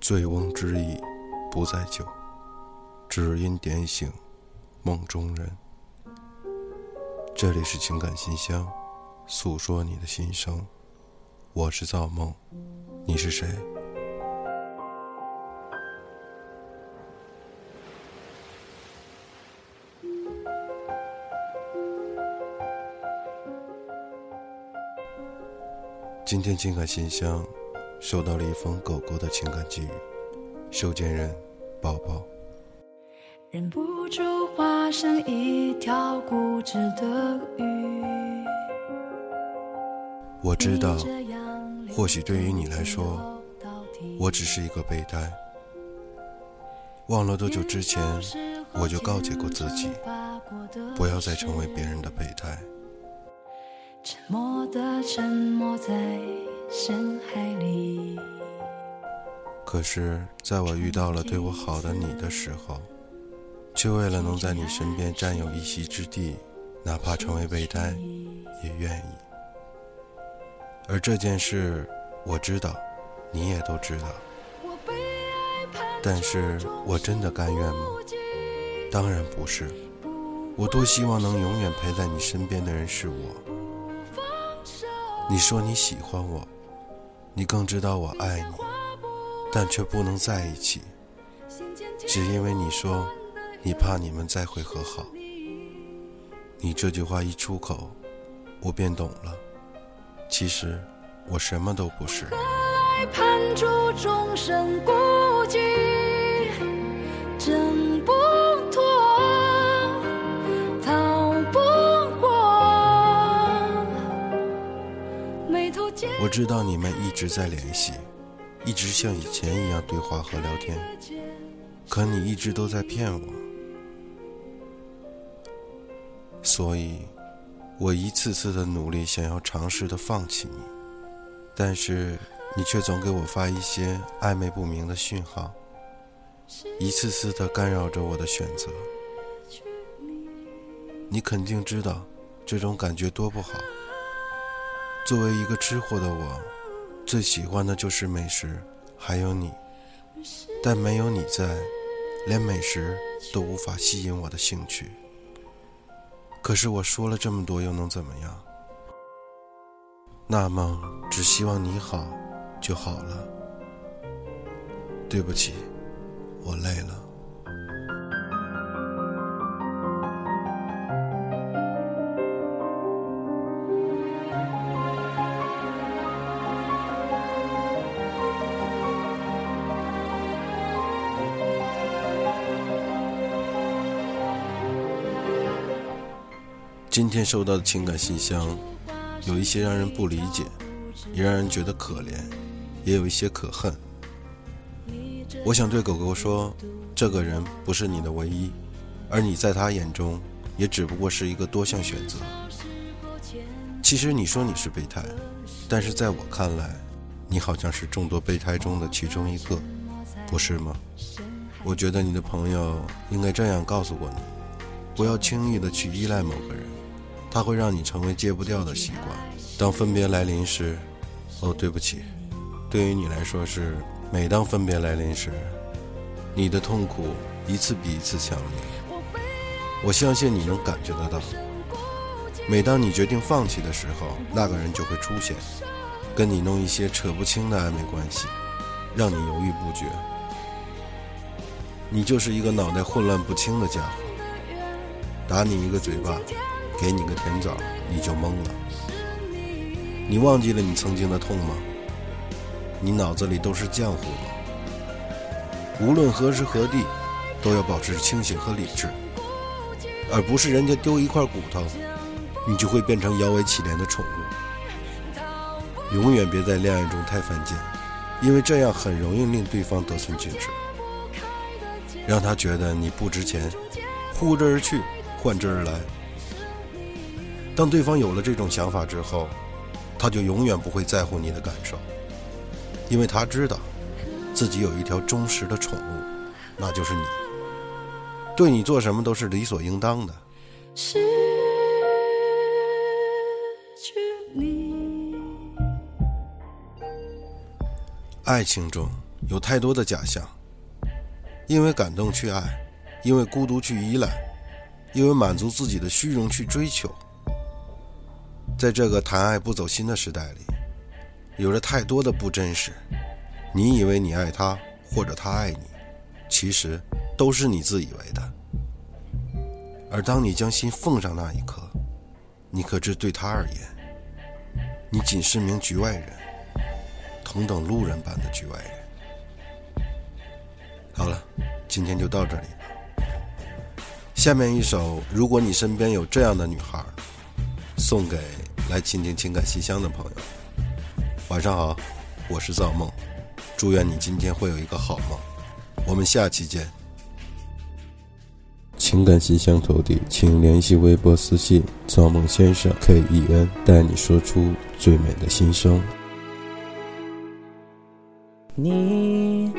醉翁之意不在酒，只因点醒梦中人。这里是情感信箱，诉说你的心声。我是造梦，你是谁？今天情感信箱。收到了一封狗狗的情感寄语，收件人宝宝。忍不住化身一条固执的鱼。我知道，或许对于你来说，我只是一个备胎。忘了多久之前，我就告诫过自己，不要再成为别人的备胎。沉默的沉默在。深海里。可是，在我遇到了对我好的你的时候，却为了能在你身边占有一席之地，哪怕成为备胎，也愿意。而这件事，我知道，你也都知道。但是我真的甘愿吗？当然不是。我多希望能永远陪在你身边的人是我。你说你喜欢我。你更知道我爱你，但却不能在一起，只因为你说你怕你们再会和好。你这句话一出口，我便懂了。其实我什么都不是。我知道你们一直在联系，一直像以前一样对话和聊天，可你一直都在骗我，所以，我一次次的努力想要尝试的放弃你，但是你却总给我发一些暧昧不明的讯号，一次次的干扰着我的选择。你肯定知道这种感觉多不好。作为一个吃货的我，最喜欢的就是美食，还有你。但没有你在，连美食都无法吸引我的兴趣。可是我说了这么多，又能怎么样？那么，只希望你好就好了。对不起，我累了。今天收到的情感信箱，有一些让人不理解，也让人觉得可怜，也有一些可恨。我想对狗狗说，这个人不是你的唯一，而你在他眼中，也只不过是一个多项选择。其实你说你是备胎，但是在我看来，你好像是众多备胎中的其中一个，不是吗？我觉得你的朋友应该这样告诉过你，不要轻易的去依赖某个人。它会让你成为戒不掉的习惯。当分别来临时，哦，对不起，对于你来说是每当分别来临时，你的痛苦一次比一次强烈。我相信你能感觉得到。每当你决定放弃的时候，那个人就会出现，跟你弄一些扯不清的暧昧关系，让你犹豫不决。你就是一个脑袋混乱不清的家伙，打你一个嘴巴。给你个甜枣，你就懵了。你忘记了你曾经的痛吗？你脑子里都是浆糊吗？无论何时何地，都要保持清醒和理智，而不是人家丢一块骨头，你就会变成摇尾乞怜的宠物。永远别在恋爱中太犯贱，因为这样很容易令对方得寸进尺，让他觉得你不值钱，呼之而去，唤之而来。当对方有了这种想法之后，他就永远不会在乎你的感受，因为他知道，自己有一条忠实的宠物，那就是你，对你做什么都是理所应当的。失去你，爱情中有太多的假象，因为感动去爱，因为孤独去依赖，因为满足自己的虚荣去追求。在这个谈爱不走心的时代里，有着太多的不真实。你以为你爱他，或者他爱你，其实都是你自以为的。而当你将心奉上那一刻，你可知对他而言，你仅是名局外人，同等路人般的局外人。好了，今天就到这里吧。下面一首《如果你身边有这样的女孩》，送给。来倾听情感信箱的朋友，晚上好，我是造梦，祝愿你今天会有一个好梦，我们下期见。情感信箱投递，请联系微博私信造梦先生 K E N，带你说出最美的心声。你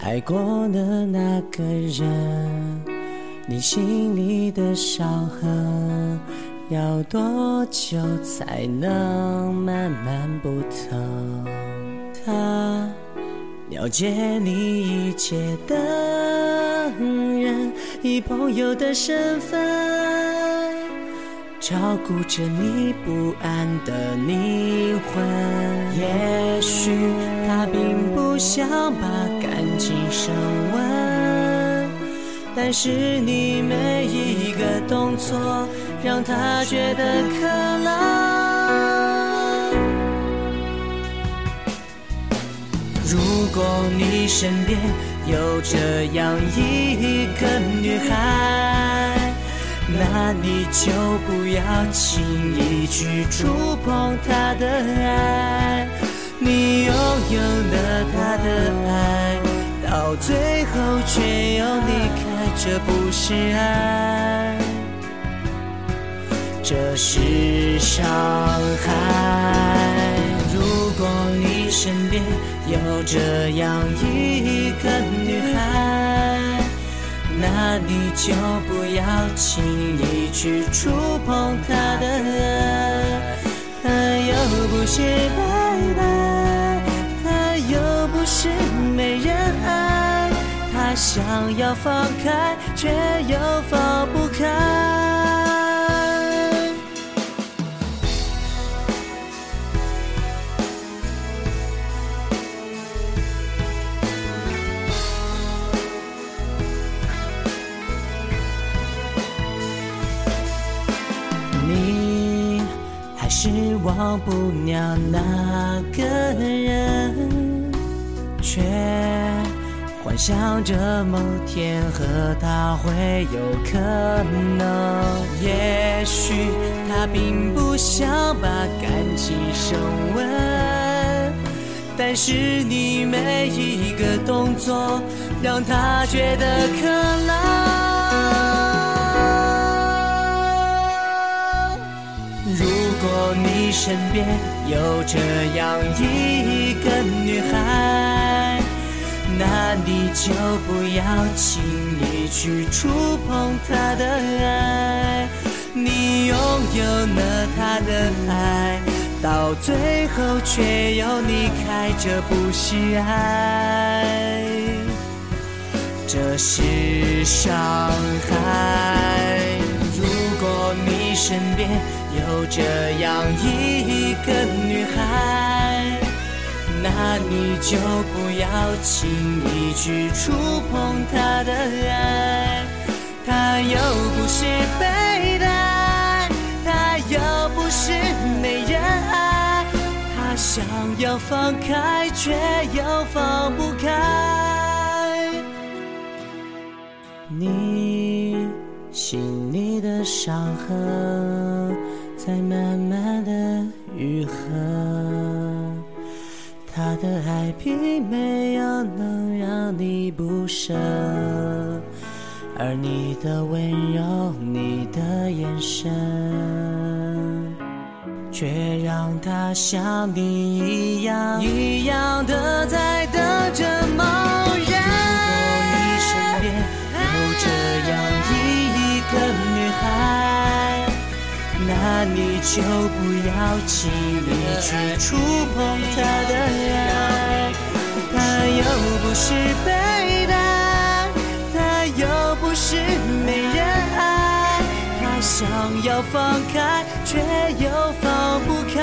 爱过的那个人，你心里的伤痕。要多久才能慢慢不疼？他了解你一切的人，以朋友的身份照顾着你不安的灵魂。也许他并不想把感情升温，但是你每一个动作。让他觉得可能。如果你身边有这样一个女孩，那你就不要轻易去触碰她的爱。你拥有了她的爱，到最后却又离开，这不是爱。这是伤害。如果你身边有这样一个女孩，那你就不要轻易去触碰她的爱。她又不是白白，她又不是没人爱，她想要放开，却又放不开。你还是忘不了那个人，却幻想着某天和他会有可能。也许他并不想把感情升温，但是你每一个动作让他觉得可能。果你身边有这样一个女孩，那你就不要轻易去触碰她的爱。你拥有了她的爱，到最后却又离开，这不是爱，这是伤害。如果你身边，有这样一个女孩，那你就不要轻易去触碰她的爱。她又不是被爱，她又不是没人爱，她想要放开，却又放不开。你心里的伤痕。在慢慢的愈合，他的爱并没有能让你不舍，而你的温柔，你的眼神，却让他像你一样一样的在等着梦。你就不要轻易去触碰他的爱。他又不是笨蛋，他又不是没人爱，他想要放开，却又放不开。